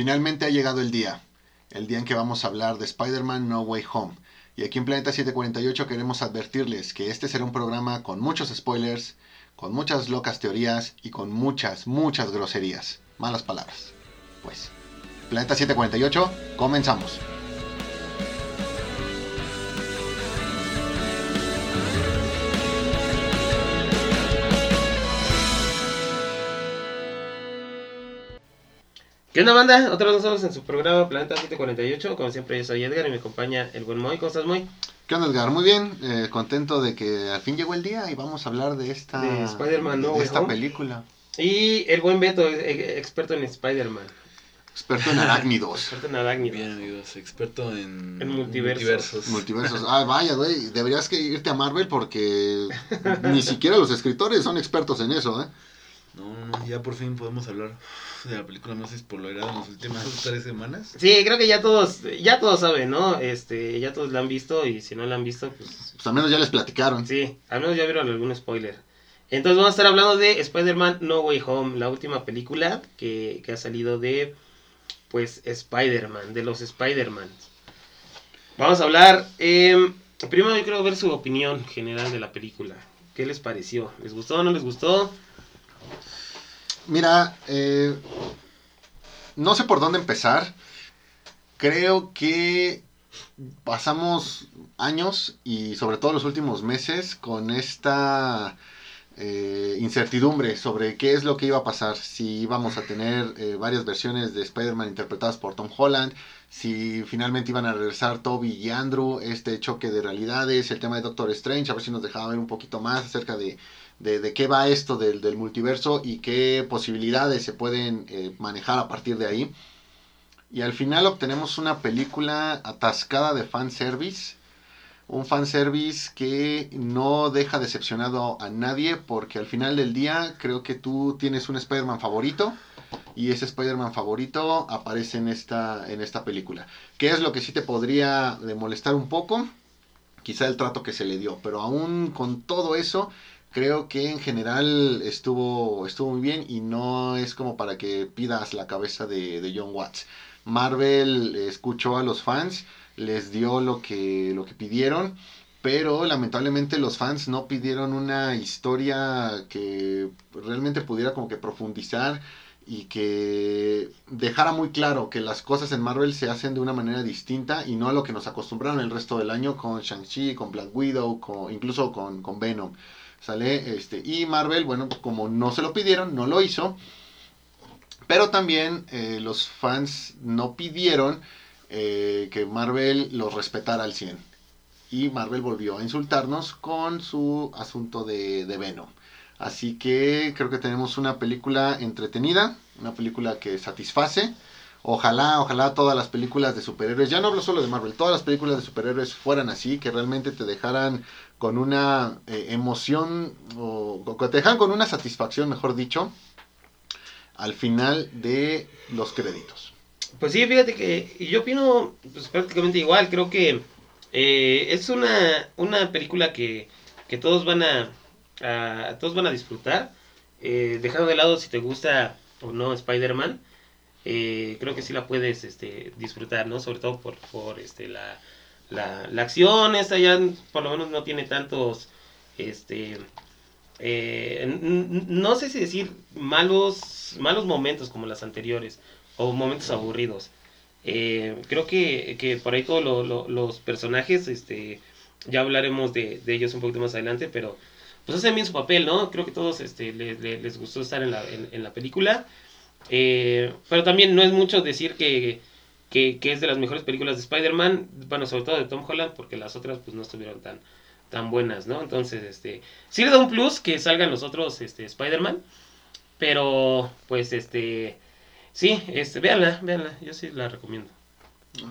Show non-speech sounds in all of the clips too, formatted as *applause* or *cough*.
Finalmente ha llegado el día, el día en que vamos a hablar de Spider-Man No Way Home. Y aquí en Planeta 748 queremos advertirles que este será un programa con muchos spoilers, con muchas locas teorías y con muchas, muchas groserías. Malas palabras. Pues, Planeta 748, comenzamos. ¿Qué onda, banda? Otra vez estamos en su programa Planeta 748. Como siempre, yo soy Edgar y me acompaña el buen Moy. ¿Cómo estás, Moy? ¿Qué onda, Edgar? Muy bien. Eh, contento de que al fin llegó el día y vamos a hablar de esta, De Spider-Man No de Way esta Home. película. Y el buen Beto, eh, experto en Spider-Man. Experto en arácnidos. Experto en arácnidos. Bien, amigos, experto en, En multiversos. Multiversos. Ah, vaya, güey. Deberías que irte a Marvel porque ni siquiera los escritores son expertos en eso, ¿eh? No, no, no, ya por fin podemos hablar de la película más spoilerada en las últimas *laughs* tres semanas. Sí, creo que ya todos, ya todos saben, ¿no? Este, ya todos la han visto y si no la han visto, pues Pues al menos ya les platicaron. sí, al menos ya vieron algún spoiler. Entonces vamos a estar hablando de Spider-Man No Way Home, la última película que, que ha salido de, pues, Spider-Man, de los Spider-Man. Vamos a hablar, eh, primero yo quiero ver su opinión general de la película. ¿Qué les pareció? ¿Les gustó o no les gustó? Mira, eh, no sé por dónde empezar. Creo que pasamos años y sobre todo los últimos meses con esta eh, incertidumbre sobre qué es lo que iba a pasar. Si íbamos a tener eh, varias versiones de Spider-Man interpretadas por Tom Holland, si finalmente iban a regresar Toby y Andrew, este choque de realidades, el tema de Doctor Strange, a ver si nos dejaba ver un poquito más acerca de, de, de qué va esto del, del multiverso y qué posibilidades se pueden eh, manejar a partir de ahí. Y al final obtenemos una película atascada de fanservice. Un fanservice que no deja decepcionado a nadie porque al final del día creo que tú tienes un Spider-Man favorito y ese Spider-Man favorito aparece en esta, en esta película. ¿Qué es lo que sí te podría molestar un poco? Quizá el trato que se le dio, pero aún con todo eso, creo que en general estuvo, estuvo muy bien y no es como para que pidas la cabeza de, de John Watts. Marvel escuchó a los fans, les dio lo que, lo que pidieron, pero lamentablemente los fans no pidieron una historia que realmente pudiera como que profundizar y que dejara muy claro que las cosas en Marvel se hacen de una manera distinta y no a lo que nos acostumbraron el resto del año con Shang-Chi, con Black Widow, incluso con, con Venom. ¿Sale? Este, y Marvel, bueno, como no se lo pidieron, no lo hizo. Pero también eh, los fans no pidieron eh, que Marvel los respetara al 100. Y Marvel volvió a insultarnos con su asunto de, de Venom. Así que creo que tenemos una película entretenida, una película que satisface. Ojalá, ojalá todas las películas de superhéroes, ya no hablo solo de Marvel, todas las películas de superhéroes fueran así, que realmente te dejaran con una eh, emoción, o, te dejaran con una satisfacción, mejor dicho, al final de los créditos. Pues sí, fíjate que yo opino pues, prácticamente igual. Creo que eh, es una, una película que, que todos van a, a- todos van a disfrutar. Eh, dejando de lado si te gusta o no Spider-Man, eh, creo que sí la puedes este, disfrutar, ¿no? Sobre todo por, por este, la, la, la acción. Esta ya por lo menos no tiene tantos... Este, eh, no sé si decir malos, malos momentos como las anteriores o momentos aburridos. Eh, creo que, que por ahí todos lo- lo- los personajes, este, ya hablaremos de, de ellos un poquito más adelante, pero pues hacen bien su papel, ¿no? Creo que todos este, le- le- les gustó estar en la, en, en la película. Eh, pero también no es mucho decir que, que, que es de las mejores películas de Spider-Man, bueno, sobre todo de Tom Holland, porque las otras pues no estuvieron tan, tan buenas, ¿no? Entonces, este, sí le da un plus que salgan los otros este, Spider-Man, pero pues este, sí, este, véanla, véanla, yo sí la recomiendo.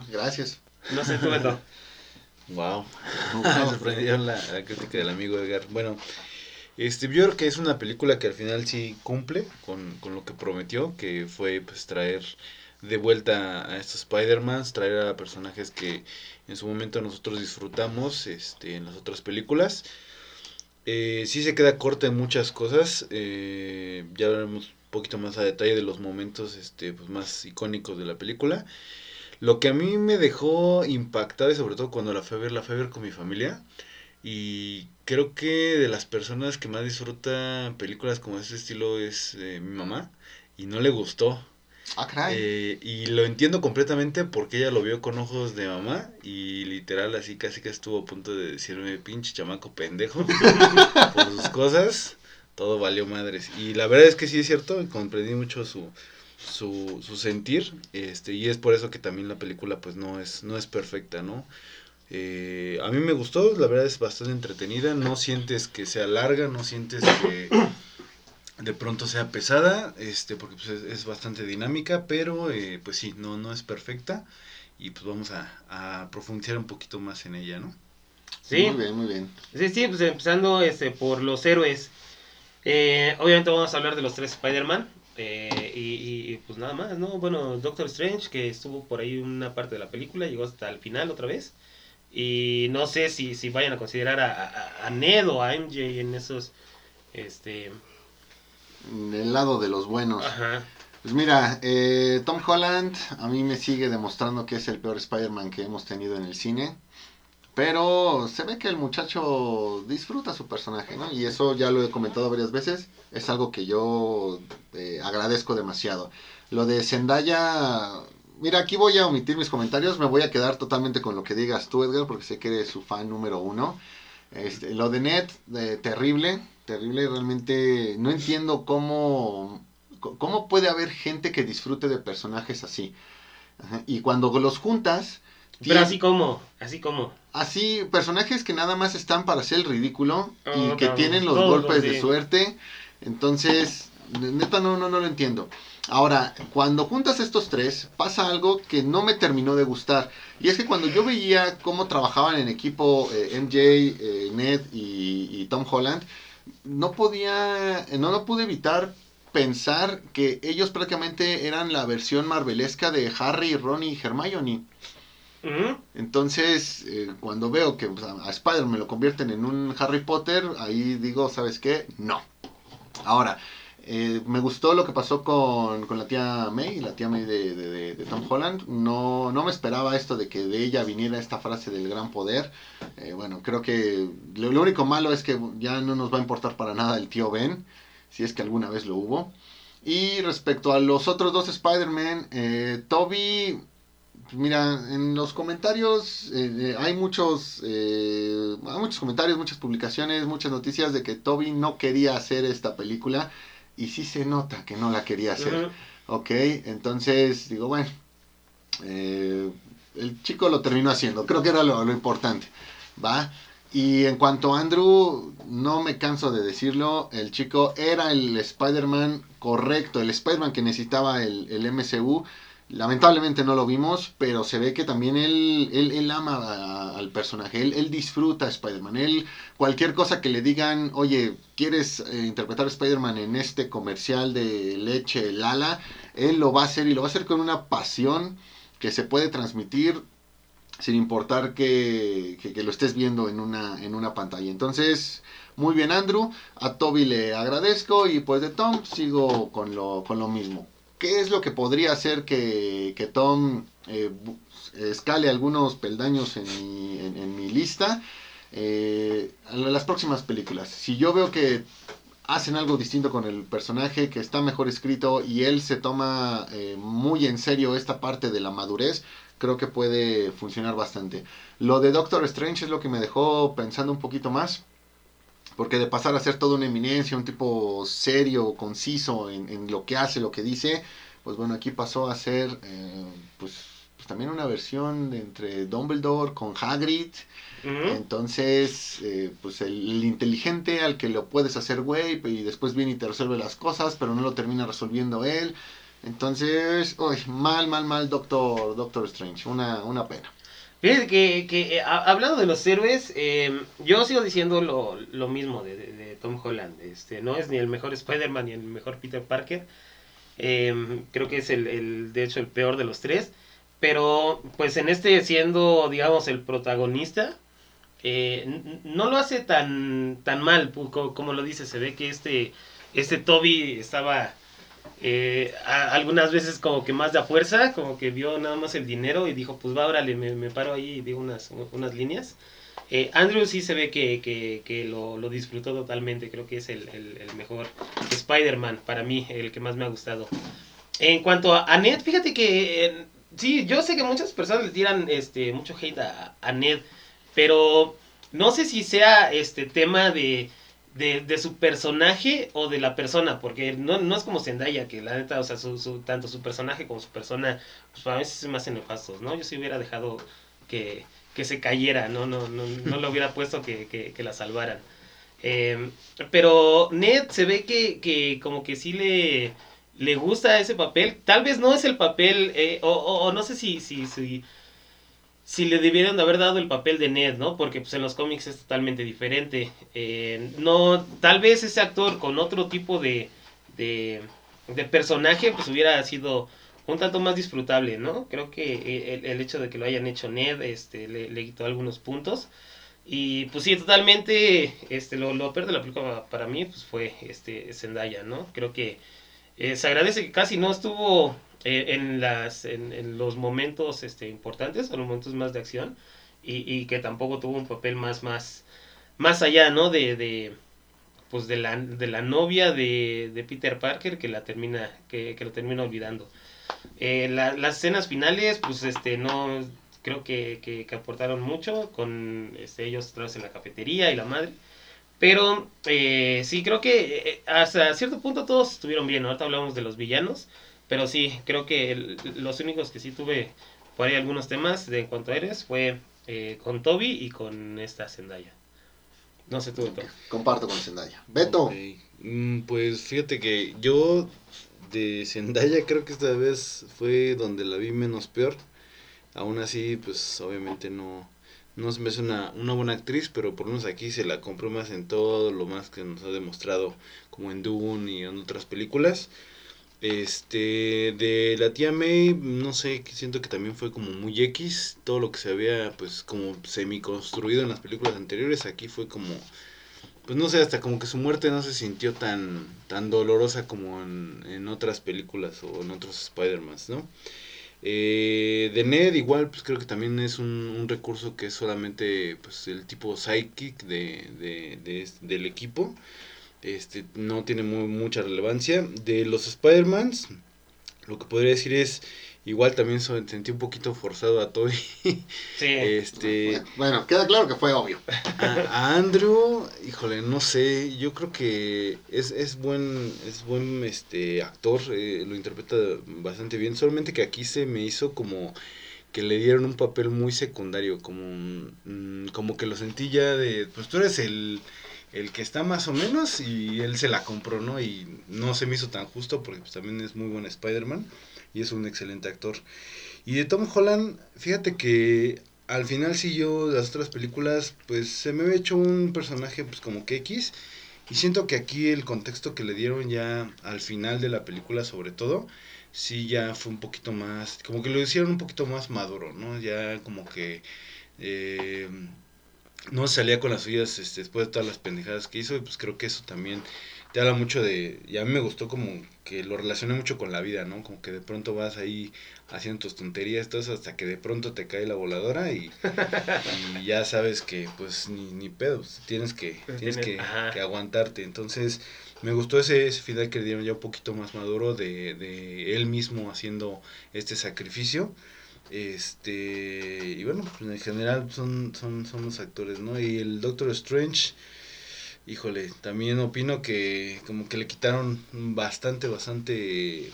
Gracias. No sé, tú. Wow. *laughs* *laughs* Me sorprendió la, la crítica del amigo Edgar. Bueno, este, yo creo que es una película que al final sí cumple con, con lo que prometió, que fue pues traer de vuelta a estos Spider-Mans, traer a personajes que en su momento nosotros disfrutamos este, en las otras películas. Eh, sí se queda corta en muchas cosas, eh, ya hablaremos poquito más a detalle de los momentos este, pues, más icónicos de la película. Lo que a mí me dejó impactado, y sobre todo cuando la fui a ver, la fui a ver con mi familia, y creo que de las personas que más disfrutan películas como este estilo es eh, mi mamá, y no le gustó. Ah, caray. Eh, y lo entiendo completamente porque ella lo vio con ojos de mamá y literal así casi que estuvo a punto de decirme pinche chamaco pendejo *laughs* por sus cosas. Todo valió madres. Y la verdad es que sí es cierto, comprendí mucho su, su, su sentir. Este, y es por eso que también la película pues no es, no es perfecta, ¿no? Eh, a mí me gustó, la verdad es bastante entretenida. No sientes que sea larga, no sientes que de pronto sea pesada, este, porque pues, es, es bastante dinámica, pero eh, pues sí, no, no es perfecta. Y pues vamos a, a profundizar un poquito más en ella, ¿no? Sí, Muy bien, muy bien. sí, sí, pues empezando este, por los héroes. Eh, obviamente vamos a hablar de los tres Spider-Man. eh, y, y- y, pues nada más, ¿no? Bueno, Doctor Strange, que estuvo por ahí una parte de la película, llegó hasta el final otra vez. Y no sé si, si vayan a considerar a, a- a Ned o a MJ en esos. Este. Del lado de los buenos. Ajá. Pues mira, eh, Tom Holland a mí me sigue demostrando que es el peor Spider-Man que hemos tenido en el cine. Pero se ve que el muchacho disfruta su personaje, ¿no? Y eso ya lo he comentado varias veces. Es algo que yo eh, agradezco demasiado. Lo de Zendaya... Mira, aquí voy a omitir mis comentarios. Me voy a quedar totalmente con lo que digas tú, Edgar, porque sé que eres su fan número uno. Este, lo de Ned, eh, terrible. Terrible, realmente no entiendo cómo ¿Cómo puede haber gente que disfrute de personajes así? Ajá, Y cuando los juntas, Pero así como, así como. así, personajes que nada más están para hacer el ridículo y Oh, que tienen los golpes de suerte. Entonces, ne- neta, no, no, no lo entiendo. Ahora, cuando juntas estos tres, pasa algo que no me terminó de gustar. Y es que cuando yo veía cómo trabajaban en equipo eh, MJ, eh, Ned y, y Tom Holland, no podía, no, no pude evitar pensar que ellos prácticamente eran la versión marvelesca de Harry, Ron y Hermione. Ujú. Entonces, eh, cuando veo que pues, a a Spider me lo convierten en un Harry Potter, ahí digo, ¿sabes qué? No. Ahora, eh, me gustó lo que pasó con, con la tía May, la tía May de, de- Tom Holland. No, no me esperaba esto de que de ella viniera esta frase del gran poder. Eh, bueno, creo que lo, único malo es que ya no nos va a importar para nada el tío Ben, si es que alguna vez lo hubo. Y respecto a los otros dos Spider-Man, eh, Toby Mira, en los comentarios hay muchos, hay muchos comentarios, muchas publicaciones, muchas noticias de que Toby no quería hacer esta película y sí se nota que no la quería hacer. Ujú. Ok, entonces digo, bueno, eh, el chico lo terminó haciendo, creo que era lo, lo importante, ¿va? Y en cuanto a Andrew, no me canso de decirlo, el chico era el Spider-Man correcto, el Spider-Man que necesitaba el, el MCU. Lamentablemente no lo vimos, pero se ve que también él, él, ama al personaje, él, él disfruta a Spider-Man, cualquier cosa que le digan, oye, ¿quieres eh, interpretar a Spider-Man en este comercial de leche Lala? Él lo va a hacer y lo va a hacer con una pasión que se puede transmitir sin importar que, que- que lo estés viendo en una, en una pantalla. Entonces, muy bien Andrew, a Toby le agradezco y pues de Tom sigo con lo, con lo mismo. ¿Qué es lo que podría hacer que, que Tom eh, escale algunos peldaños en mi, en, mi lista? Eh, las próximas películas. Si yo veo que hacen algo distinto con el personaje, que está mejor escrito y él se toma eh, muy en serio esta parte de la madurez, creo que puede funcionar bastante. Lo de Doctor Strange es lo que me dejó pensando un poquito más. Porque de pasar a ser toda una eminencia, un tipo serio, conciso en, en lo que hace, lo que dice, pues bueno, aquí pasó a ser eh, pues, pues también una versión de entre Dumbledore con Hagrid. Entonces, eh, pues el, el inteligente al que lo puedes hacer güey y después viene y te resuelve las cosas, pero no lo termina resolviendo él. Entonces, uy, mal, mal, mal Doctor, Doctor Strange, una, una pena. Fíjate que, que eh, ha- hablando de los héroes, eh, yo sigo diciendo lo, lo mismo de, de- Tom Holland. Este, no es ni el mejor Spider-Man ni el mejor Peter Parker. Eh, creo que es el, el, de hecho, el peor de los tres. Pero, pues en este siendo, digamos, el protagonista, eh, no lo hace tan, tan mal pu- co- como, lo dice. Se ve que este, este Toby estaba eh, algunas veces como que más de fuerza, como que vio nada más el dinero y dijo, pues va, órale, me, me paro ahí y digo unas, unas líneas. Eh, Andrew sí se ve que, que, que lo, lo, disfrutó totalmente, creo que es el, el, mejor Spider-Man para mí, el que más me ha gustado. En cuanto a, Ned, fíjate que sí, yo sé que muchas personas le tiran este, mucho hate a, a Ned, pero no sé si sea este tema de de, su personaje o de la persona, porque no, no es como Zendaya, que la neta, o sea, su, tanto su personaje como su persona, pues a veces se me hacen nefastos, ¿no? Yo si hubiera dejado que, que se cayera, ¿no? No, no, no le hubiera puesto que, que, la salvaran. Em, pero Ned se ve que, que como que sí le, le gusta ese papel. Tal vez no es el papel, eh, o, o, no sé si, si, si si le debieron de haber dado el papel de Ned, ¿no? Porque pues en los cómics es totalmente diferente. Eh, no, tal vez ese actor con otro tipo de, de, personaje pues hubiera sido un tanto más disfrutable, ¿no? Creo que eh, el, hecho de que lo hayan hecho Ned este, le, le, quitó algunos puntos. Y pues sí, totalmente, este, lo, lo peor de la película para mí pues fue este, Zendaya, ¿no? Creo que eh, se agradece que casi no estuvo eh, en, las, en, los momentos este, importantes, o los momentos más de acción, y, y, que tampoco tuvo un papel más, más, más allá, ¿no? De, de pues de la, de la novia de, de Peter Parker que la termina, que, que lo termina olvidando. Eh, las escenas finales, pues este, no, creo que, que, aportaron mucho con este, ellos otra en la cafetería y la madre. Pero eh, sí, creo que hasta cierto punto todos estuvieron bien. Ahorita hablamos de los villanos. Pero sí, creo que los únicos que sí tuve por ahí algunos temas de en cuanto a eres fue eh, con Toby y con esta Zendaya. No sé tú, Beto. Comparto con Zendaya. Beto. Mm, pues fíjate que yo de Zendaya creo que esta vez fue donde la vi menos peor. Aún así, pues obviamente no, no me hace una, una buena actriz, pero por lo menos aquí se la compró más en todo lo más que nos ha demostrado, como en Dune y en otras películas. Este, de la tía May, no sé, siento que también fue como muy X, todo lo que se había pues como semi construido en las películas anteriores, aquí fue como, pues no sé, hasta como que su muerte no se sintió tan, tan dolorosa como en, en otras películas o en otros Spider-Man, ¿no? Eh, de Ned igual, pues creo que también es un, recurso que es solamente pues el tipo psychic de, de, de, del equipo este, no tiene muy, mucha relevancia. De los Spider-Mans, lo que podría decir es, igual también sentí un poquito forzado a Toby. Sí. este, bueno, queda claro que fue obvio. A, Andrew, híjole, no sé, yo creo que es, es buen, es buen este actor, eh, lo interpreta bastante bien, solamente que aquí se me hizo como que le dieron un papel muy secundario, como, mm, como que lo sentí ya de, pues tú eres el el que está más o menos y él se la compró, ¿no? Y no se me hizo tan justo porque pues, también es muy buen Spider-Man y es un excelente actor. Y de Tom Holland, fíjate que al final sí yo las otras películas pues se me había hecho un personaje pues como que X y siento que aquí el contexto que le dieron ya al final de la película sobre todo sí ya fue un poquito más como que lo hicieron un poquito más maduro, ¿no? Ya como que eh, no salía con las suyas este, después de todas las pendejadas que hizo y pues creo que eso también te habla mucho de, y a mí me gustó como que lo relacioné mucho con la vida, ¿no? Como que de pronto vas ahí haciendo tus tonterías, todo hasta que de pronto te cae la voladora y, ya sabes que pues ni, ni pedo, tienes que, tienes que, aguantarte. Entonces me gustó ese, ese final que le dieron ya un poquito más maduro de, de él mismo haciendo este sacrificio. Este, y bueno, pues en general son, son, son los actores, ¿no? Y el Doctor Strange, híjole, también opino que como que le quitaron bastante, bastante,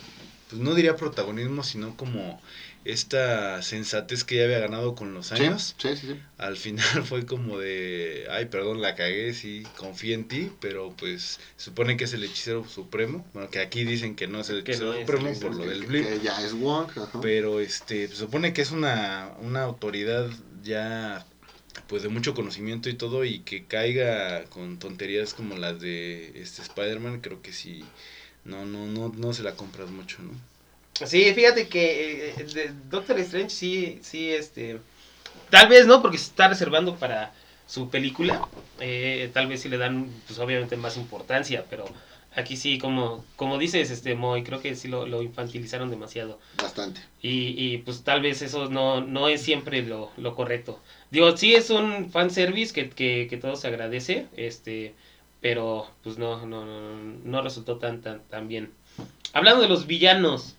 pues no diría protagonismo, sino como esta sensatez que ya había ganado con los años. Sí, sí, sí, Al final *laughs* fue como de, ay, perdón, la cagué, sí, confié en ti, pero pues supone que es el hechicero supremo. Bueno, que aquí dicen que no es el hechicero supremo por lo del blip. Que ya es Wong. Pero este, supone que es una, una autoridad ya pues de mucho conocimiento y todo y que caiga con tonterías como las de este Spider-Man, creo que sí, no, no, no, no se la compras mucho, ¿no? Sí, fíjate que eh, Doctor Strange sí, sí, este... Tal vez no, porque se está reservando para su película. Eh, tal vez sí le dan, pues obviamente, más importancia, pero aquí sí, como, como dices, este Moy, creo que sí lo, lo infantilizaron demasiado. Bastante. Y, y pues tal vez eso no, no es siempre lo, lo correcto. Digo, sí es un fanservice que, que, que todo se agradece, este, pero pues no, no, no, no resultó tan, tan, tan bien. Hablando de los villanos,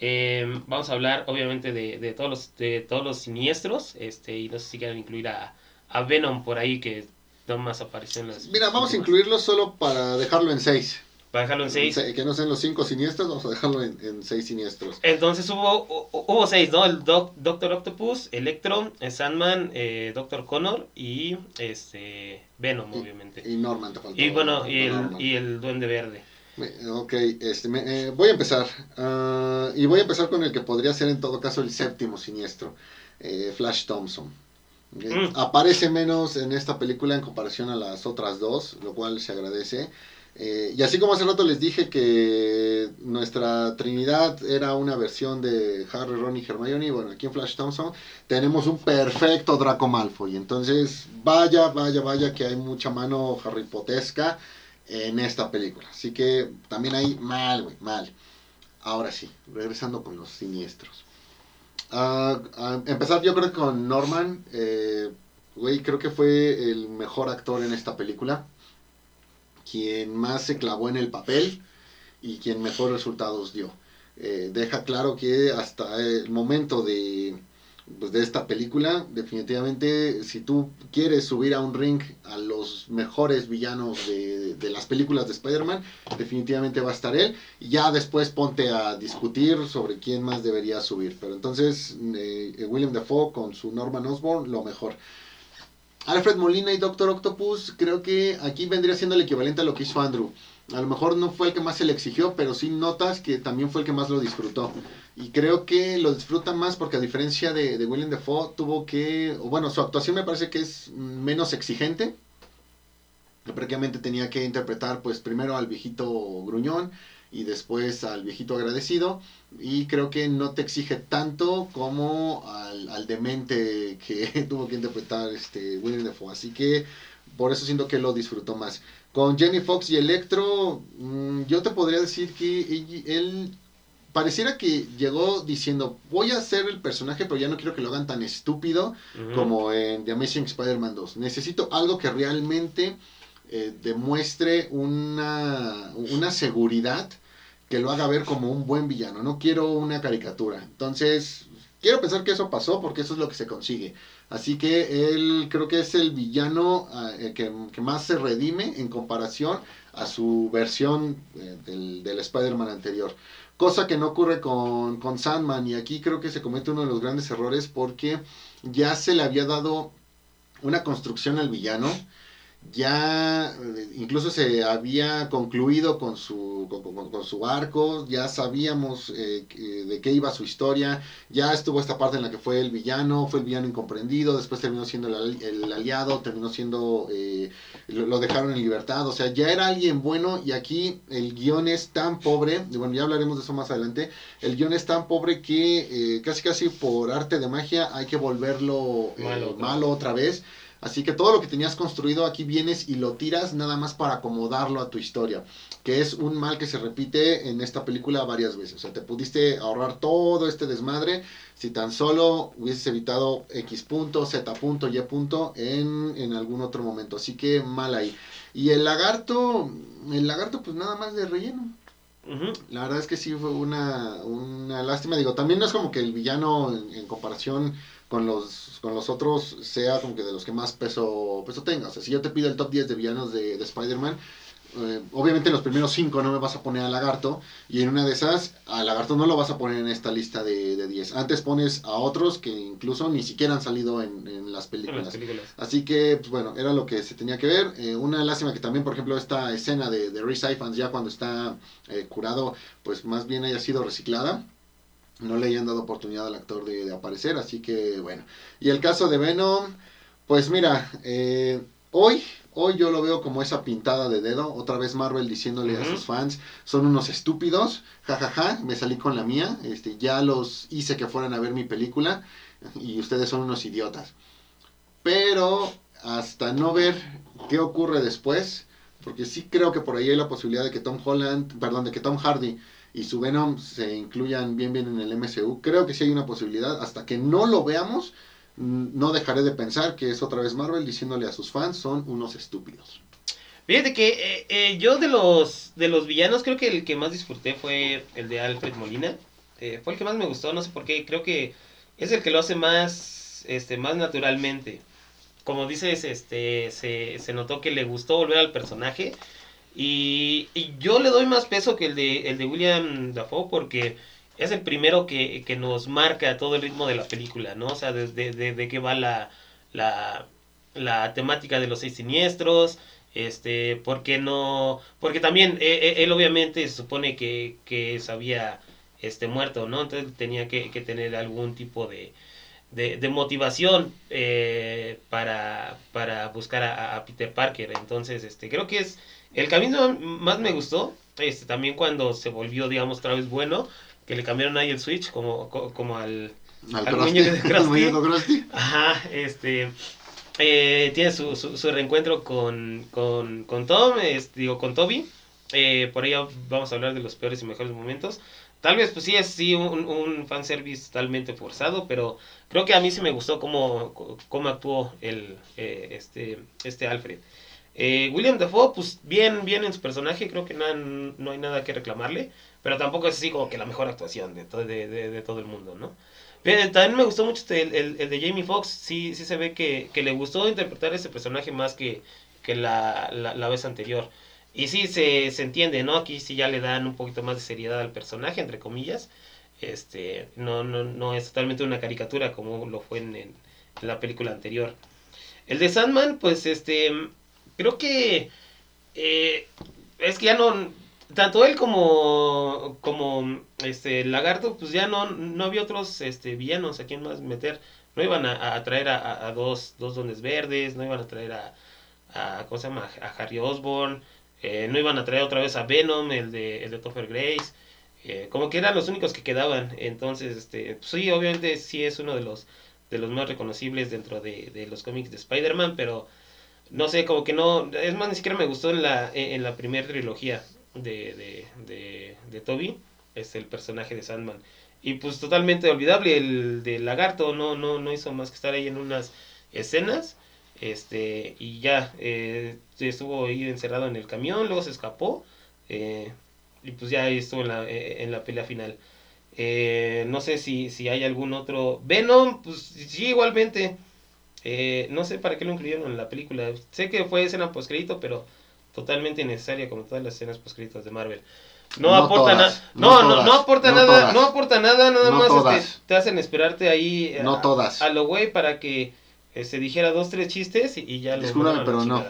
eh, vamos a hablar obviamente de, de, todos los, de todos los siniestros, este, y no sé si quieren incluir a, a Venom por ahí que más apareció en las... Mira, vamos a incluirlo solo para dejarlo en 6. Para dejarlo en 6. Que no sean los 5 siniestros, vamos a dejarlo en 6 siniestros. Entonces hubo hubo 6, ¿no? El Doc, Doctor Octopus, Electro, Sandman, eh, Doctor Connor y este Venom, y, obviamente. Y Norman te faltó. Y bueno, y el, y el Duende Verde. Ok, este, me, eh, voy a empezar. Uh, y voy a empezar con el que podría ser en todo caso el séptimo siniestro, eh, Flash Thompson. Mm. Aparece menos en esta película en comparación a las otras dos, lo cual se agradece. Eh, y así como hace rato les dije que nuestra Trinidad era una versión de Harry, Ron y Hermione, bueno, aquí en Flash Thompson tenemos un perfecto Draco Malfoy. Entonces, vaya, vaya, vaya que hay mucha mano Harry Potesca en esta película. Así que también hay mal, güey, mal. Ahora sí, regresando con los siniestros. Uh, empezar yo creo con Norman. Eh, güey, creo que fue el mejor actor en esta película. Quien más se clavó en el papel y quien mejor resultados dio. Eh, deja claro que hasta el momento de pues, de esta película. Definitivamente, si tú quieres subir a un ring a los mejores villanos de, de las películas de Spider-Man, definitivamente va a estar él. Y ya después ponte a discutir sobre quién más debería subir. Pero entonces, eh, William Dafoe con su Norman Osborn, lo mejor. Alfred Molina y Doctor Octopus, creo que aquí vendría siendo el equivalente a lo que hizo Andrew. A lo mejor no fue el que más se le exigió, pero sí notas que también fue el que más lo disfrutó. Y creo que lo disfruta más porque a diferencia de, de William Defoe, tuvo que, bueno, su actuación me parece que es menos exigente. Prácticamente tenía que interpretar pues primero al viejito gruñón y después al viejito agradecido. Y creo que no te exige tanto como al, al demente que *laughs* tuvo que interpretar este William Defoe. Así que por eso siento que lo disfrutó más. Con Jenny Fox y Electro, mm, yo te podría decir que él, pareciera que llegó diciendo, voy a hacer el personaje, pero ya no quiero que lo hagan tan estúpido como en The Amazing Spider-Man 2. Necesito algo que realmente eh, demuestre una, una seguridad que lo haga ver como un buen villano. No quiero una caricatura. Entonces, quiero pensar que eso pasó porque eso es lo que se consigue. Así que él creo que es el villano ah, que, más se redime en comparación a su versión eh, del, del Spider-Man anterior. Cosa que no ocurre con, con Sandman y aquí creo que se comete uno de los grandes errores porque ya se le había dado una construcción al villano ya eh, incluso se había concluido con su, con, su arco, ya sabíamos eh, de qué iba su historia, ya estuvo esta parte en la que fue el villano, fue el villano incomprendido, después terminó siendo el, aliado, terminó siendo, eh, lo, dejaron en libertad, o sea, ya era alguien bueno y aquí el guion es tan pobre, y bueno, ya hablaremos de eso más adelante, el guion es tan pobre que casi casi por arte de magia hay que volverlo malo otra vez Así que todo lo que tenías construido aquí vienes y lo tiras nada más para acomodarlo a tu historia. Que es un mal que se repite en esta película varias veces. O sea, te pudiste ahorrar todo este desmadre si tan solo hubieses evitado X punto, Z punto, Y punto en, en algún otro momento. Así que mal ahí. Y el lagarto, el lagarto pues nada más de relleno. La verdad es que sí fue una, una lástima. Digo, también no es como que el villano en comparación con los, con los otros sea como que de los que más peso, peso tenga. O sea, si yo te pido el top 10 de villanos de, de Spider-Man, eh, obviamente en los primeros 5 no me vas a poner a Lagarto, y en una de esas, a Lagarto no lo vas a poner en esta lista de, de 10. Antes pones a otros que incluso ni siquiera han salido en, en las, películas. Así que, pues bueno, era lo que se tenía que ver. Eh, una lástima que también, por ejemplo, esta escena de, de Ifans ya cuando está eh, curado, pues más bien haya sido reciclada no le hayan dado oportunidad al actor de, aparecer, así que bueno. Y el caso de Venom, pues mira, eh, hoy, hoy yo lo veo como esa pintada de dedo, otra vez Marvel diciéndole a sus fans, son unos estúpidos, jajaja, me salí con la mía, este, ya los hice que fueran a ver mi película y ustedes son unos idiotas. Pero hasta no ver qué ocurre después, porque sí creo que por ahí hay la posibilidad de que Tom Holland, perdón, de que Tom Hardy y su Venom se incluyan bien bien en el MCU. Creo que sí hay una posibilidad. Hasta que no lo veamos, no dejaré de pensar que es otra vez Marvel diciéndole a sus fans son unos estúpidos. Fíjate que eh, eh, yo de los de los villanos creo que el que más disfruté fue el de Alfred Molina. Eh, fue el que más me gustó, no sé por qué. Creo que es el que lo hace más, este, más naturalmente. Como dices, este, se, se notó que le gustó volver al personaje. Y, yo le doy más peso que el de, el de William Dafoe porque es el primero que, que nos marca todo el ritmo de la película, ¿no? O sea, desde de, qué va la, la, la temática de los seis siniestros, este, porque no, porque también eh, él obviamente se supone que, que sabía este, muerto, ¿no? Entonces tenía que, que tener algún tipo de, de, de motivación eh, para, para buscar a, a, Peter Parker. Entonces, este, creo que es el camino más me gustó, este, también cuando se volvió, digamos, otra vez bueno, que le cambiaron ahí el switch como, como al, al, al muñeco de *laughs* Krusty. Ajá, este... Eh, tiene su, su, su, reencuentro con, con, con Tom, es, digo, con Toby. Eh, por ahí vamos a hablar de los peores y mejores momentos. Tal vez, pues sí, es sí, un, un fanservice totalmente forzado, pero creo que a mí sí me gustó cómo, cómo actuó el, eh, este, este Alfred. Eh, William Dafoe, pues bien, bien en su personaje, creo que no, hay nada que reclamarle, pero tampoco es así como que la mejor actuación de, todo, el mundo, ¿no? Pero también me gustó mucho el, el, el, de Jamie Foxx, sí, sí se ve que, que le gustó interpretar ese personaje más que, que la, la, vez anterior. Y sí, se, se entiende, ¿no? Aquí sí ya le dan un poquito más de seriedad al personaje, entre comillas. Este, no, no, no es totalmente una caricatura como lo fue en la película anterior. El de Sandman, pues este, creo que eh, es que ya no, tanto él como, como este Lagarto, pues ya no, no había otros este, villanos a quien más meter. No iban a, traer a, a, a, dos, dos dones verdes, no iban a traer a, a ¿cómo se llama? A Harry Osborn. Eh, no iban a traer otra vez a Venom, el de, el de Topher Grace. Eh, como que eran los únicos que quedaban. Entonces, este, pues sí, obviamente sí es uno de los, de los más reconocibles dentro de, de los cómics de Spider-Man, pero no sé, como que no. Es más, ni siquiera me gustó en la, en la primera trilogía de, de, de, de Toby. Es el personaje de Sandman. Y pues totalmente olvidable. El de Lagarto no, no, no hizo más que estar ahí en unas escenas este y ya eh, estuvo ahí encerrado en el camión luego se escapó eh, y pues ya estuvo en la, eh, en la pelea final eh, no sé si, si hay algún otro Venom pues sí igualmente eh, no sé para qué lo incluyeron en la película sé que fue escena post crédito pero totalmente innecesaria como todas las escenas post créditos de Marvel no, no aporta nada no, no, no, no, aporta nada todas. no aporta nada nada más este, te hacen esperarte ahí no a, todas a lo güey para que se dijera dos, tres chistes y, y ya lo Disculpe, pero no,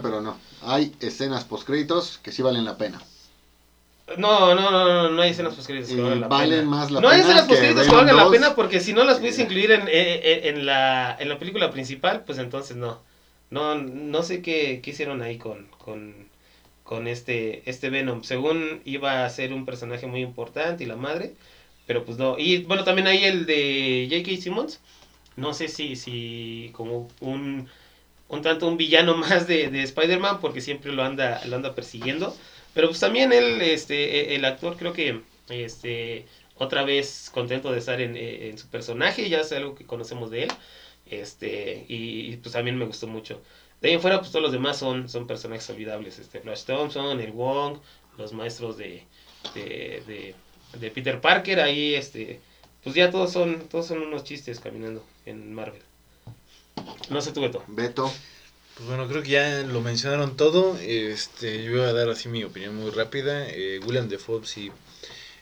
pero no. Hay escenas postcréditos que sí valen la pena. No, no, no, no, no hay escenas postcréditos que valgan la valen pena. más la no pena. hay escenas postcréditos que, que valgan la pena porque si no las puedes incluir en, en, en, la, en la película principal, pues entonces no. No, no sé qué, qué hicieron ahí con, con, con este, este Venom. Según iba a ser un personaje muy importante y la madre, pero pues no. Y bueno, también hay el de J.K. Simmons no sé si, si como un, un tanto un villano *laughs* más de, de Spider-Man, porque siempre lo anda, lo anda persiguiendo. Pero pues también él, este, el actor creo que este, otra vez contento de estar en, en su personaje, ya es algo que conocemos de él. Este, y, pues también me gustó mucho. De ahí en fuera, pues todos los demás son, son personajes olvidables. Este, Flash Thompson, el Wong, los maestros de, de, de, de Peter Parker, ahí este, pues ya todos son, todos son unos chistes caminando en Marvel. No sé tú, Beto. Beto. Pues bueno, creo que ya lo mencionaron todo. Este, yo voy a dar así mi opinión muy rápida. Eh, William Defoe, sí,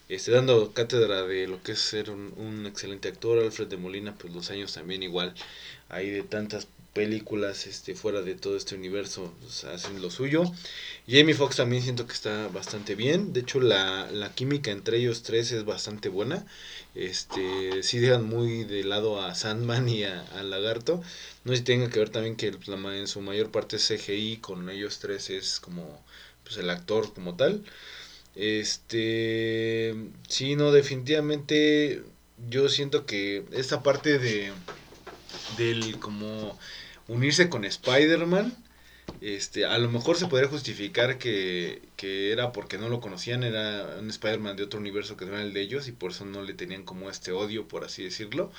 este, dando cátedra de lo que es ser un, un, excelente actor. Alfred de Molina, pues los años también igual. Hay de tantas películas este, fuera de todo este universo pues, hacen lo suyo. Jamie Foxx también siento que está bastante bien. De hecho, la, la química entre ellos tres es bastante buena. Este, sí dejan muy de lado a Sandman y a, a Lagarto. No sé tenga que ver también que la, en su mayor parte es CGI, con ellos tres es como pues, el actor como tal. Este, sí, no, definitivamente yo siento que esta parte de del como unirse con Spider-Man Este, a lo mejor se podría justificar que, que era porque no lo conocían, era un Spider-Man de otro universo que no era el de ellos y por eso no le tenían como este odio, por así decirlo.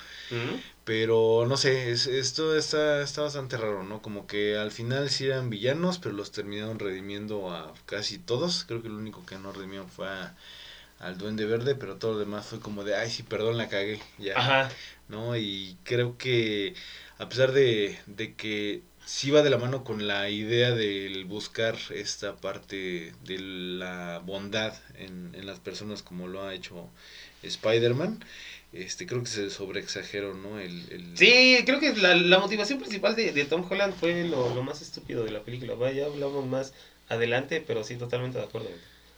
Pero no sé, es, esto está, está bastante raro, ¿no? Como que al final sí eran villanos, pero los terminaron redimiendo a casi todos. Creo que el único que no redimieron fue a- al Duende Verde, pero todo lo demás fue como de, ay, sí, perdón, la cagué, ya. Ajá. ¿no? Y creo que a pesar de, de que sí va de la mano con la idea del buscar esta parte de la bondad en, en las personas como lo ha hecho Spider-Man, este, creo que se sobreexageró, ¿no? El, el- Sí, creo que la, la motivación principal de, de Tom Holland fue lo, lo más estúpido de la película. Vaya, hablamos más adelante, pero sí, totalmente de acuerdo.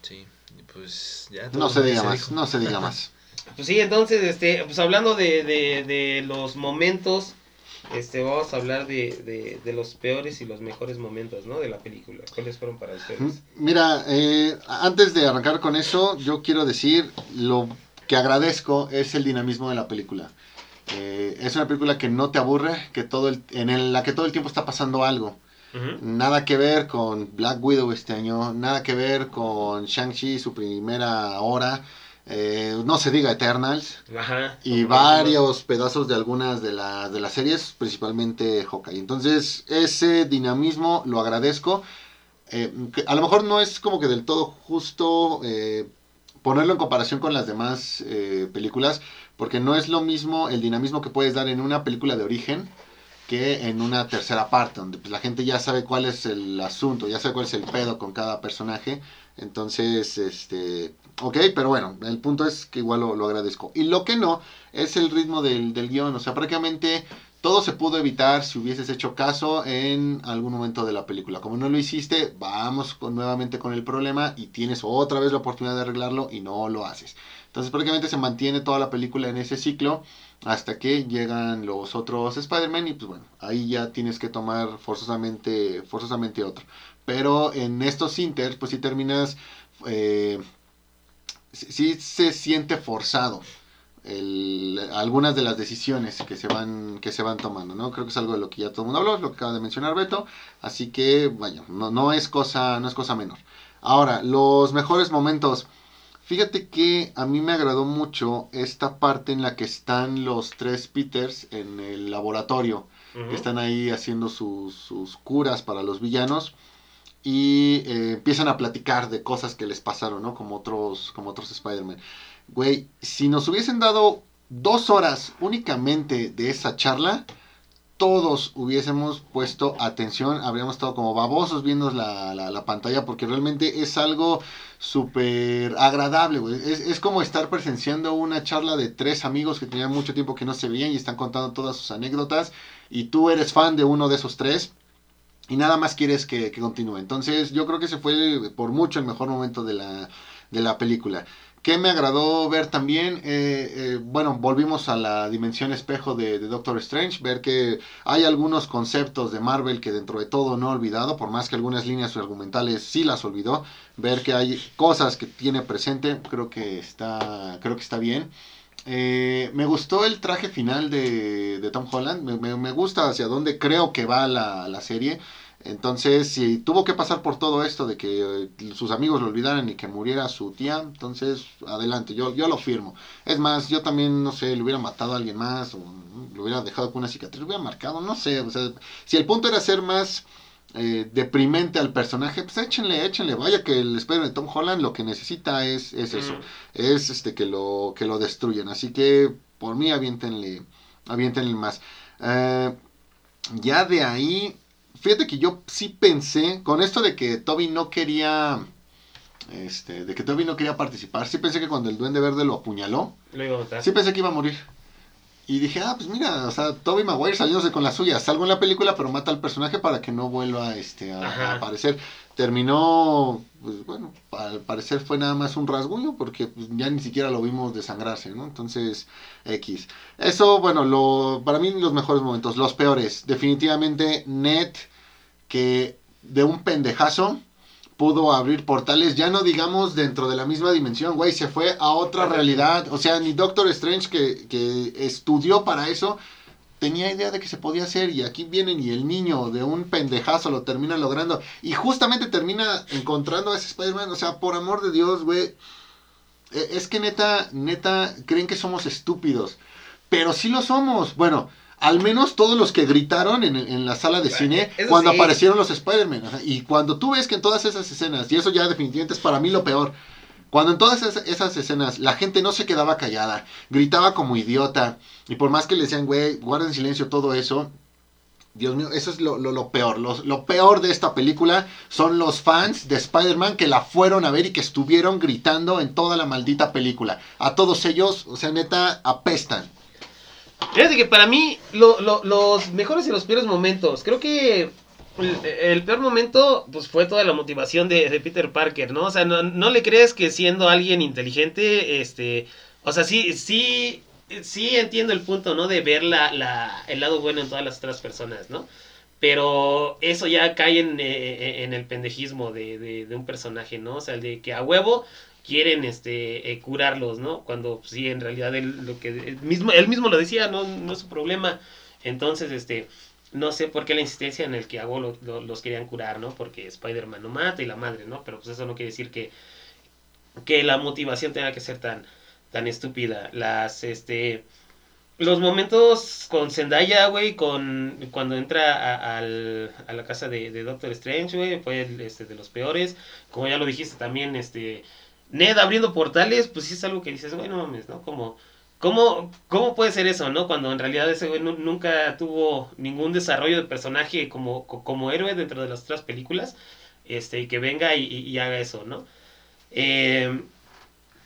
Sí, pues ya. No se diga más, dijo. no se diga más. *laughs* Pues sí, entonces, este, pues hablando de, de, de los momentos, este, vamos a hablar de, de, de los peores y los mejores momentos, ¿no? De la película. ¿Cuáles fueron para ustedes? Mira, eh, antes de arrancar con eso, yo quiero decir lo que agradezco es el dinamismo de la película. Eh, es una película que no te aburre, que todo el, en el- la que todo el tiempo está pasando algo. Ujú. Nada que ver con Black Widow este año, nada que ver con Shang-Chi, su primera hora, eh, no se diga Eternals, Ajá. y varios pedazos de algunas de, las de las series, principalmente Hawkeye. Entonces, ese dinamismo lo agradezco. Eh, a lo mejor no es como que del todo justo eh, ponerlo en comparación con las demás películas, porque no es lo mismo el dinamismo que puedes dar en una película de origen que en una tercera parte, donde pues, la gente ya sabe cuál es el asunto, ya sabe cuál es el pedo con cada personaje. Entonces, este, ok, pero bueno, el punto es que igual lo, lo agradezco. Y lo que no es el ritmo del, del guion, o sea, prácticamente todo se pudo evitar si hubieses hecho caso en algún momento de la película. Como no lo hiciste, vamos con- nuevamente con el problema y tienes otra vez la oportunidad de arreglarlo y no lo haces. Entonces prácticamente se mantiene toda la película en ese ciclo hasta que llegan los otros Spider-Man y pues bueno, ahí ya tienes que tomar forzosamente, forzosamente otro. Pero en estos Inter, pues si terminas, eh, sí, se siente forzado algunas de las decisiones que se van que se van tomando, ¿no? Creo que es algo de lo que ya todo el mundo habló, lo que acaba de mencionar Beto, así que vaya, no, no es cosa no es cosa menor. Ahora, los mejores momentos. Fíjate que a mí me agradó mucho esta parte en la que están los tres Peters en el laboratorio que están ahí haciendo sus, sus curas para los villanos y eh, empiezan a platicar de cosas que les pasaron, ¿no? Como otros, como otros Spider-Man. Güey, si nos hubiesen dado dos horas únicamente de esa charla, todos hubiésemos puesto atención, habríamos estado como babosos viendo la, la, la pantalla, porque realmente es algo súper agradable. Es, es como estar presenciando una charla de tres amigos que tenían mucho tiempo que no se veían y están contando todas sus anécdotas, y tú eres fan de uno de esos tres, y nada más quieres que, que continúe. Entonces, yo creo que ese fue por mucho el mejor momento de la, de la película. ¿Qué me agradó ver también? Eh, eh, bueno, volvimos a la dimensión espejo de, Doctor Strange, ver que hay algunos conceptos de Marvel que dentro de todo no ha olvidado, por más que algunas líneas argumentales sí las olvidó, ver que hay cosas que tiene presente, creo que está, creo que está bien. Eh, me gustó el traje final de, de Tom Holland, me, me- me gusta hacia dónde creo que va la, la serie. Entonces, si tuvo que pasar por todo esto de que eh, sus amigos lo olvidaran y que muriera su tía, entonces adelante, yo, yo lo firmo. Es más, yo también, no sé, le hubiera matado a alguien más o mm, lo hubiera dejado con una cicatriz, lo hubiera marcado, no sé. O sea, si el punto era ser más eh, deprimente al personaje, pues échenle, échenle. Vaya que el Spider de Tom Holland lo que necesita es, es eso, Ujú. es este que lo, que lo destruyan. Así que por mí aviéntenle, aviéntenle más. Eh, ya de ahí, fíjate que yo sí pensé, con esto de que Toby no quería, este, de que Toby no quería participar, sí pensé que cuando el Duende Verde lo apuñaló, Lo iba a matar. sí pensé que iba a morir. Y dije, ah, pues mira, o sea, Toby Maguire saliéndose con la suya, salgo en la película, pero mata al personaje para que no vuelva este, a, aparecer. Terminó, pues bueno, al parecer fue nada más un rasguño, porque pues, ya ni siquiera lo vimos desangrarse, ¿no? Entonces, X. Eso, bueno, lo, para mí los mejores momentos, los peores. Definitivamente, Ned, que de un pendejazo pudo abrir portales, ya no digamos dentro de la misma dimensión, güey, se fue a otra realidad, o sea, ni Doctor Strange que, que estudió para eso, tenía idea de que se podía hacer y aquí vienen y el niño de un pendejazo lo termina logrando. Y justamente termina encontrando a ese Spider-Man, o sea, por amor de Dios, güey, e, es que neta, neta, creen que somos estúpidos, pero sí lo somos, bueno, al menos todos los que gritaron en, en la sala de cine cuando sí. aparecieron los Spider-Man, y cuando tú ves que en todas esas escenas, y eso ya definitivamente es para mí lo peor, cuando en todas esas, esas escenas la gente no se quedaba callada, gritaba como idiota, y por más que le decían, güey, guarden silencio, todo eso, Dios mío, eso es lo, lo, lo peor. Lo, lo peor de esta película son los fans de Spider-Man que la fueron a ver y que estuvieron gritando en toda la maldita película. A todos ellos, o sea, neta, apestan. Fíjate que para mí, lo- lo- los mejores y los peores momentos, creo que el, peor momento, pues fue toda la motivación de, Peter Parker, ¿no? O sea, no, no le crees que siendo alguien inteligente, este, o sea, sí, sí, sí entiendo el punto, ¿no? De ver la, la, el lado bueno en todas las otras personas, ¿no? Pero eso ya cae en, eh, en el pendejismo de, de, de un personaje, ¿no? O sea, el de que a huevo quieren este eh, curarlos, ¿no? Cuando pues, sí, en realidad él lo que él mismo él mismo lo decía, no, no es su problema. Entonces, este no sé por qué la insistencia en el que hago lo- lo- los querían curar, ¿no? Porque Spider-Man no mata y la madre, ¿no? Pero pues eso no quiere decir que que la motivación tenga que ser tan tan estúpida. Las este los momentos con Zendaya, güey, con cuando entra a, al- a la casa de, de Doctor Strange, güey, fue este, de los peores. Como ya lo dijiste también, este Ned abriendo portales, pues sí es algo que dices, güey, no mames, ¿no? Como, ¿cómo, ¿Cómo puede ser eso, no? Cuando en realidad ese güey nu- nunca tuvo ningún desarrollo de personaje como, co- como héroe dentro de las otras películas, este, y que venga y, haga eso, ¿no? Eh,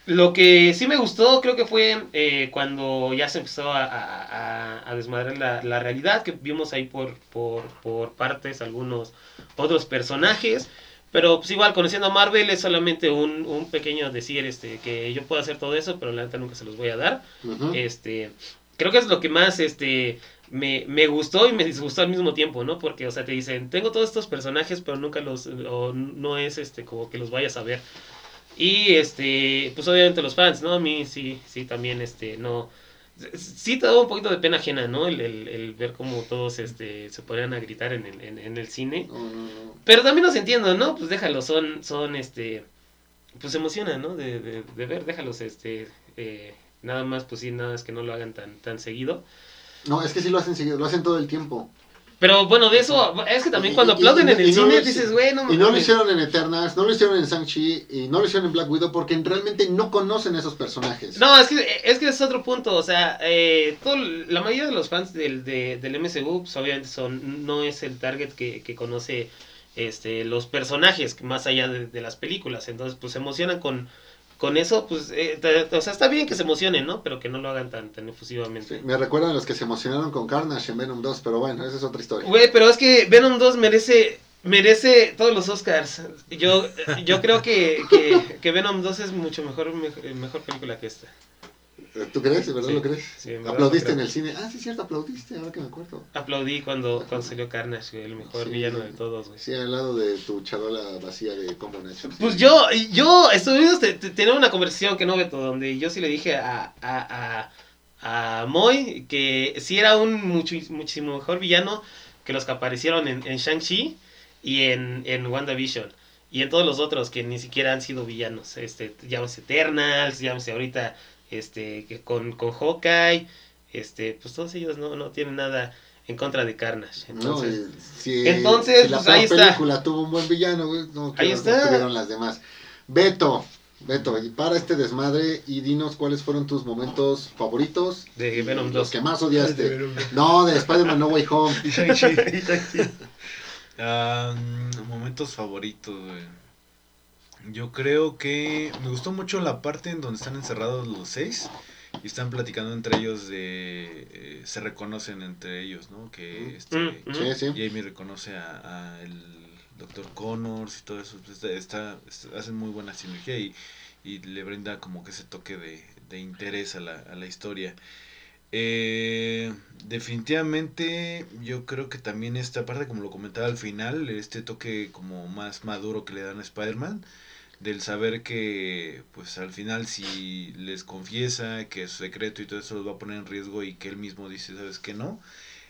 lo que sí me gustó creo que fue eh, cuando ya se empezó a- a desmadrar la, la realidad, que vimos ahí por, por, por partes algunos otros personajes. Pero pues igual, conociendo a Marvel es solamente un, un pequeño decir este, que yo puedo hacer todo eso, pero la neta nunca se los voy a dar. Este, creo que es lo que más este, me, me gustó y me disgustó al mismo tiempo, ¿no? Porque, o sea, te dicen, tengo todos estos personajes, pero nunca los, o no es este, como que los vayas a ver. Y, este, pues obviamente los fans, ¿no? A mí sí, sí, también, este, no... Sí te daba un poquito de pena ajena, ¿no? El, el, el ver cómo todos, este, se ponían a gritar en el, en, en el cine. No, no, no. Pero también los entiendo, ¿no? Pues déjalos, son, son, este, pues se emocionan, ¿no? De, de, de ver, déjalos, este, eh, nada más, pues sí, nada más que no lo hagan tan, tan seguido. No, es que sí lo hacen seguido, lo hacen todo el tiempo. Pero bueno, de eso, es que también Y- cuando y- aplauden y- en el no cine dices, güey, no Y no lo mames". hicieron en Eternals, no lo hicieron en Shang-Chi y no lo hicieron en Black Widow porque realmente no conocen esos personajes. No, es que, es que es otro punto, o sea, eh, todo, la mayoría de los fans del, de- del MCU, pues obviamente son, no es el target que, que conoce este, los personajes, más allá de, de las películas, entonces pues se emocionan con, con eso, pues, eh, o sea, está bien que se emocionen, ¿no? Pero que no lo hagan tan, tan efusivamente. Sí, me recuerdan a los que se emocionaron con Carnage en Venom 2, pero bueno, esa es otra historia. Güey, pero es que Venom 2 merece merece todos los Oscars. Yo yo creo que, que, que Venom 2 es mucho mejor mejor, mejor película que esta. ¿Tú crees? ¿De verdad Sí, lo crees? sí, verdad ¿Aplaudiste en el cine? Ah, sí, cierto, aplaudiste, ahora que me acuerdo. Aplaudí cuando, cuando salió Carnage, el mejor Sí. villano de todos, güey. Sí, al lado de tu charola vacía de combo nachos. Pues yo, yo, estuvimos te- te- tener una conversación que no Beto, donde yo sí le dije a, a, a, a Moy que sí era un mucho, muchísimo mejor villano que los que aparecieron en, en Shang-Chi y en, en WandaVision. Y en todos los otros que ni siquiera han sido villanos. Este, llámese Eternals, llámese ahorita este, que con, con Hawkeye. Este, pues todos ellos no, no tienen nada en contra de Carnage. Entonces, no, y si, entonces, si la pues, ahí peor está. película tuvo un buen villano, no Ahí está. tuvieron las demás. Beto, Beto, y para este desmadre y dinos cuáles fueron tus momentos favoritos. de Venom Los 2. que más *laughs* De odiaste. No, de Spider-Man No Way Home. *laughs* Y *laughs* Shang-Chi. Ah, momentos favoritos, güey. Yo creo que me gustó mucho la parte en donde están encerrados los seis y están platicando entre ellos de... eh, se reconocen entre ellos, ¿no? Que este. Sí, sí. Jamie reconoce a, a el Dr. Connors y todo eso. pues, Está, está- está- hacen muy buena sinergia y, y le brinda como que ese toque de, de interés a la, a la historia. Eh, definitivamente yo creo que también esta parte, como lo comentaba al final, este toque como más maduro que le dan a Spider-Man, del saber que pues al final si les confiesa que es secreto y todo eso los va a poner en riesgo y que él mismo dice, ¿sabes que no?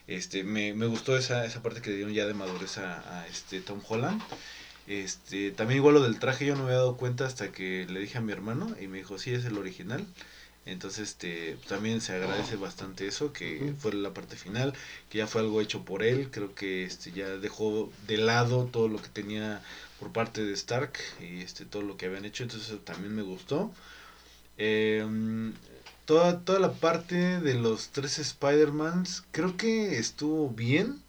Este, me, me gustó esa, esa parte que le dieron ya de madurez a, a este Tom Holland. Este, también igual lo del traje yo no me había dado cuenta hasta que le dije a mi hermano y me dijo, sí, es el original. Entonces, este, también se agradece bastante eso, que fue la parte final, que ya fue algo hecho por él. Creo que este, ya dejó de lado todo lo que tenía por parte de Stark y este, todo lo que habían hecho. Entonces, eso también me gustó. Em, toda, toda la parte de los tres Spider-Mans, creo que estuvo bien.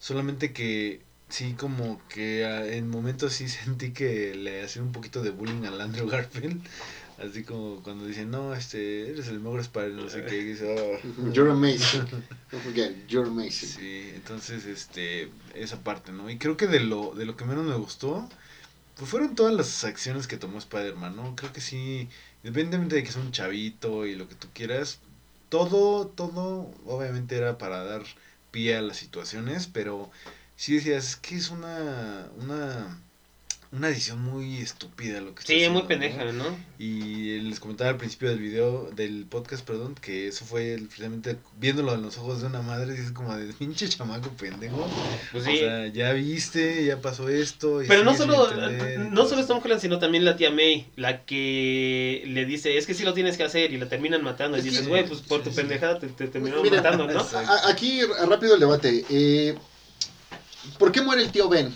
Solamente que sí, como que ah, en momentos sí *laughs* sentí que le hacía un poquito de bullying al Andrew Garfield. Así como cuando dicen, no, este, eres el mejor Spider, no sé qué, y dice, "Ah". *laughs* You're amazing. Don't forget, you're amazing. Sí, entonces, este, esa parte, ¿no? Y creo que de lo, de lo que menos me gustó, pues fueron todas las acciones que tomó Spider-Man, ¿no? Creo que sí, independientemente de que es un chavito y lo que tú quieras, todo, todo, obviamente era para dar pie a las situaciones, pero sí decías, que es una, una, una edición muy estúpida lo que está Sí, muy haciendo, ¿no? pendeja, ¿no? Y les comentaba al principio del video, del podcast, perdón, que eso fue el- precisamente viéndolo en los ojos de una madre, dices como de pinche chamaco pendejo. Pues O sí. sea, ya viste, ya pasó esto. y Pero no solo, entender, no solo es. Tom Holland, sino también la tía May, la que le dice, es que sí lo tienes que hacer y la terminan matando. Y Es dices, güey, pues por Sí, tu sí. pendejada te, te terminaron Mira, matando, ¿no? Aquí rápido el debate. Eh, ¿Por qué muere el tío Ben?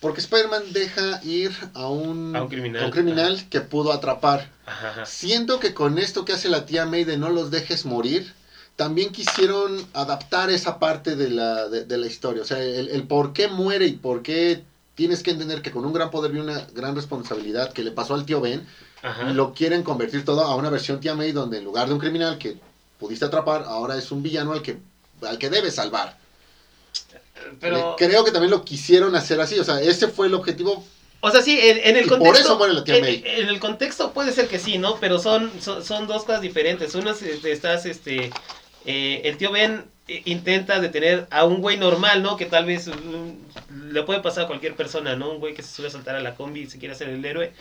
Porque Spider-Man deja ir a un, A un criminal. a un criminal que pudo atrapar. Ajá, ajá. Siento que con esto que hace la tía May de no los dejes morir, también quisieron adaptar esa parte de la, de, de la historia. O sea, el, el por qué muere y por qué tienes que entender que con un gran poder viene una gran responsabilidad que le pasó al tío Ben, Ajá. lo quieren convertir todo a una versión tía May donde en lugar de un criminal que pudiste atrapar, ahora es un villano al que, al que debes salvar. Pero, Creo que también lo quisieron hacer así, o sea, ese fue el objetivo. o sea, sí, en, en el Y por contexto. eso muere la tía en, May. en el contexto puede ser que sí, ¿no? Pero son, son, son dos cosas diferentes. Una es, este, estás, este. eh, el tío Ben eh, intenta detener a un güey normal, ¿no? Que tal vez mm, le puede pasar a cualquier persona, ¿no? Un güey que se sube a saltar a la combi y se quiere hacer el héroe.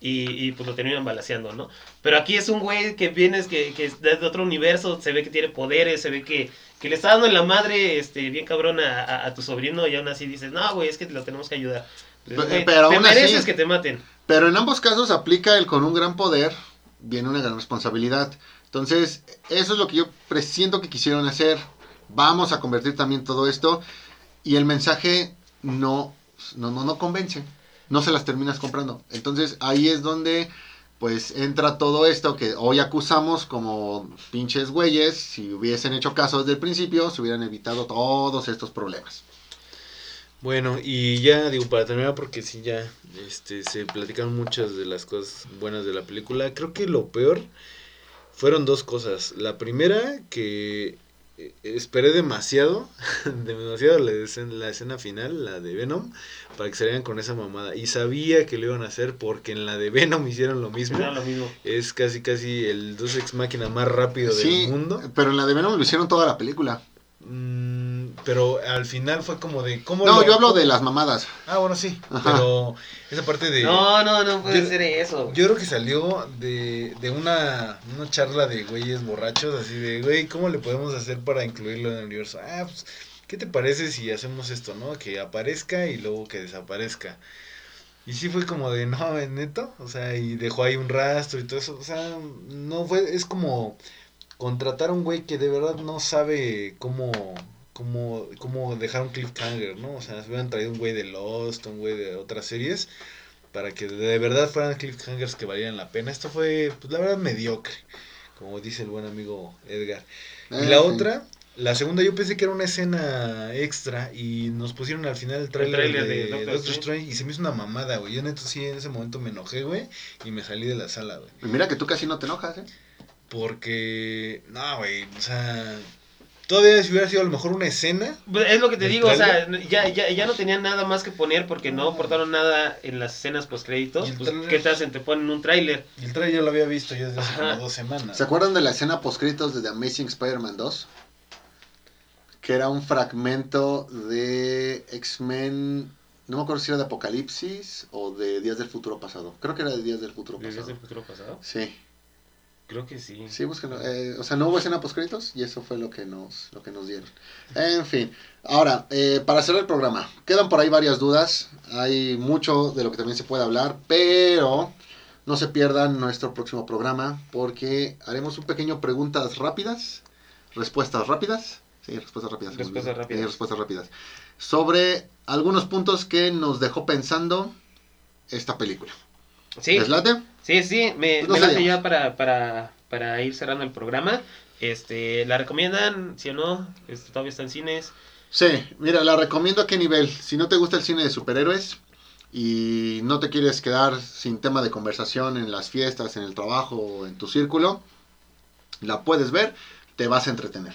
Y, y, pues lo terminan balaseando, ¿no? Pero aquí es un güey que vienes, que, que es de otro universo, se ve que tiene poderes, se ve que, que le está dando en la madre, este, bien cabrón a, a- a tu sobrino y aún así dices, no, güey, es que lo tenemos que ayudar. Pues, Pe- güey, pero te aún así- mereces que te maten. Pero en ambos casos aplica el con un gran poder, viene una gran responsabilidad. Entonces, eso es lo que yo presiento que quisieron hacer. Vamos a convertir también todo esto. Y el mensaje no, no, no, no convence. No se las terminas comprando. Entonces, ahí es donde pues entra todo esto que hoy acusamos como pinches güeyes. Si hubiesen hecho caso desde el principio, se hubieran evitado todos estos problemas. Bueno, y ya digo, para terminar, porque sí, ya este, se platicaron muchas de las cosas buenas de la película. Creo que lo peor fueron dos cosas. La primera, que esperé demasiado, *laughs* demasiado la escena, la escena final, la de Venom, para que salieran con esa mamada. Y sabía que lo iban a hacer porque en la de Venom hicieron lo mismo. Era lo mismo. Es casi, casi el dos ex máquina más rápido Sí, del mundo. pero en la de Venom lo hicieron toda la película. Mm, pero al final fue como de... ¿cómo No, lo- yo hablo de las mamadas. Ah, bueno, sí. Ajá. Pero esa parte de... No, no, no puede Yo- ser eso. Yo creo que salió de, de una, una charla de güeyes borrachos, así de, güey, ¿cómo le podemos hacer para incluirlo en el universo? Ah, pues, ¿qué te parece si hacemos esto, no? Que aparezca y luego que desaparezca. Y sí fue como de, no, ¿es neto? O sea, y dejó ahí un rastro y todo eso. O sea, no fue, es como contratar a un güey que de verdad no sabe cómo, cómo, cómo dejar un cliffhanger, ¿no? O sea, se hubieran traído un güey de Lost, un güey de otras series para que de verdad fueran cliffhangers que valieran la pena. Esto fue, pues la verdad, mediocre, como dice el buen amigo Edgar. Y Eh, la otra, la segunda, yo pensé que era una escena extra y nos pusieron al final el trailer, de, de Doctor Doctor Strange. Y se me hizo una mamada, güey. Yo neto sí en ese momento me enojé, güey, y me salí de la sala, güey. Y Mira que tú casi no te enojas, ¿eh? Porque, no, güey, o sea, todavía si hubiera sido a lo mejor una escena, Pues Es lo que te ¿El digo, o sea, ya, ya, ya no tenían nada más que poner porque no aportaron nada en las escenas post ¿Y créditos. Pues, tráiler? ¿qué te hacen? Te ponen un tráiler. el trailer ya lo había visto yo desde hace Ajá. como dos semanas. ¿Se acuerdan de la escena postcritos de The Amazing Spider-Man 2? Que era un fragmento de X-Men No me acuerdo si era de Apocalipsis o de Días del Futuro Pasado. Creo que era de Días del Futuro ¿Desde Pasado. el futuro pasado? Sí, Creo que sí. sí, búsquenlo. Eh, o sea, no hubo escena postcréditos y eso fue lo que nos, lo que nos dieron. En fin, ahora, eh, para cerrar el programa, quedan por ahí varias dudas. Hay mucho de lo que también se puede hablar, pero no se pierdan nuestro próximo programa porque haremos un pequeño preguntas rápidas, respuestas rápidas. Sí, respuestas rápidas. Respuestas rápidas. Sí, respuestas rápidas. Sobre algunos puntos que nos dejó pensando esta película. Sí, ¿Les late? sí, sí, me, Pues me late ya para, para, para ir cerrando el programa. Este, ¿La recomiendan? ¿Sí o no? Este, ¿Todavía está en cines? Sí, mira, la recomiendo a qué nivel. Si no te gusta el cine de superhéroes y no te quieres quedar sin tema de conversación en las fiestas, en el trabajo o en tu círculo, la puedes ver, te vas a entretener.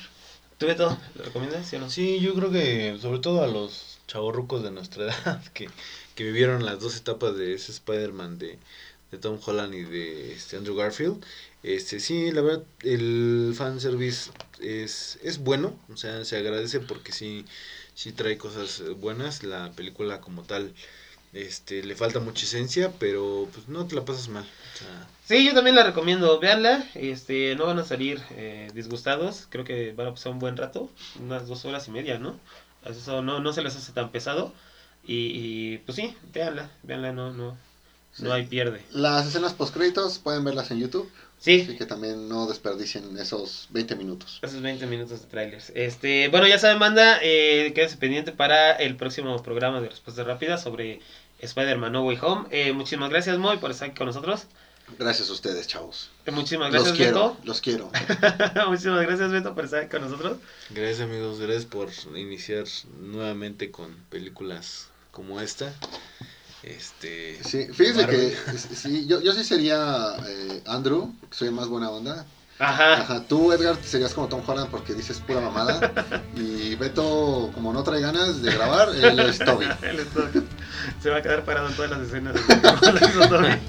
¿Tú, Beto? ¿La recomiendas? ¿Sí o no? Sí, yo creo que sobre todo a los chavorrucos de nuestra *laughs* edad que, que vivieron las dos etapas de ese Spider-Man de, de Tom Holland y de este Andrew Garfield. Este, sí, la verdad, el fanservice es, es bueno, o sea, se agradece porque sí, sí trae cosas buenas. La película como tal, este, le falta mucha esencia, pero pues no te la pasas mal. Sí, yo también la recomiendo. Véanla. Este, no van a salir eh, disgustados. Creo que van a pasar un buen rato. Unas dos horas y media, ¿no? Eso no, no se les hace tan pesado. Y, y, pues sí, véanla. Véanla, no, no, Sí. no hay pierde. Las escenas postcréditos pueden verlas en YouTube, Sí, así que también no desperdicien esos 20 minutos. Esos 20 minutos de trailers. Este, bueno, ya saben, manda, eh, quédense pendiente para el próximo programa de Respuestas Rápidas sobre Spider-Man No Way Home. Eh, muchísimas gracias, Moy, por estar aquí con nosotros. Gracias a ustedes, chavos. Eh, muchísimas Los gracias, quiero, Beto. los quiero. *laughs* muchísimas gracias, Beto, por estar aquí con nosotros. Gracias amigos, gracias por iniciar nuevamente con películas como esta. Este, Sí, fíjense Marvel. que sí, yo, yo sí sería eh, Andrew, porque soy más buena onda. Ajá. Ajá, tú Edgar serías como Tom Holland porque dices pura mamada. *laughs* Y Beto, como no trae ganas de grabar, él es Toby. *laughs* Él es Toby. Se va a quedar parado en todas las escenas. de. *laughs*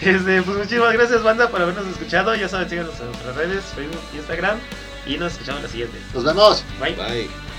Este, pues muchísimas gracias, banda, por habernos escuchado. Ya saben, síganos en nuestras redes, Facebook y Instagram. Y nos escuchamos en la siguiente. Nos vemos. Bye. bye.